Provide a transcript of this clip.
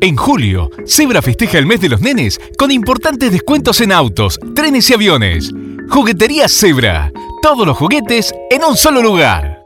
En julio, Zebra festeja el mes de los nenes con importantes descuentos en autos, trenes y aviones. Juguetería Zebra. Todos los juguetes en un solo lugar.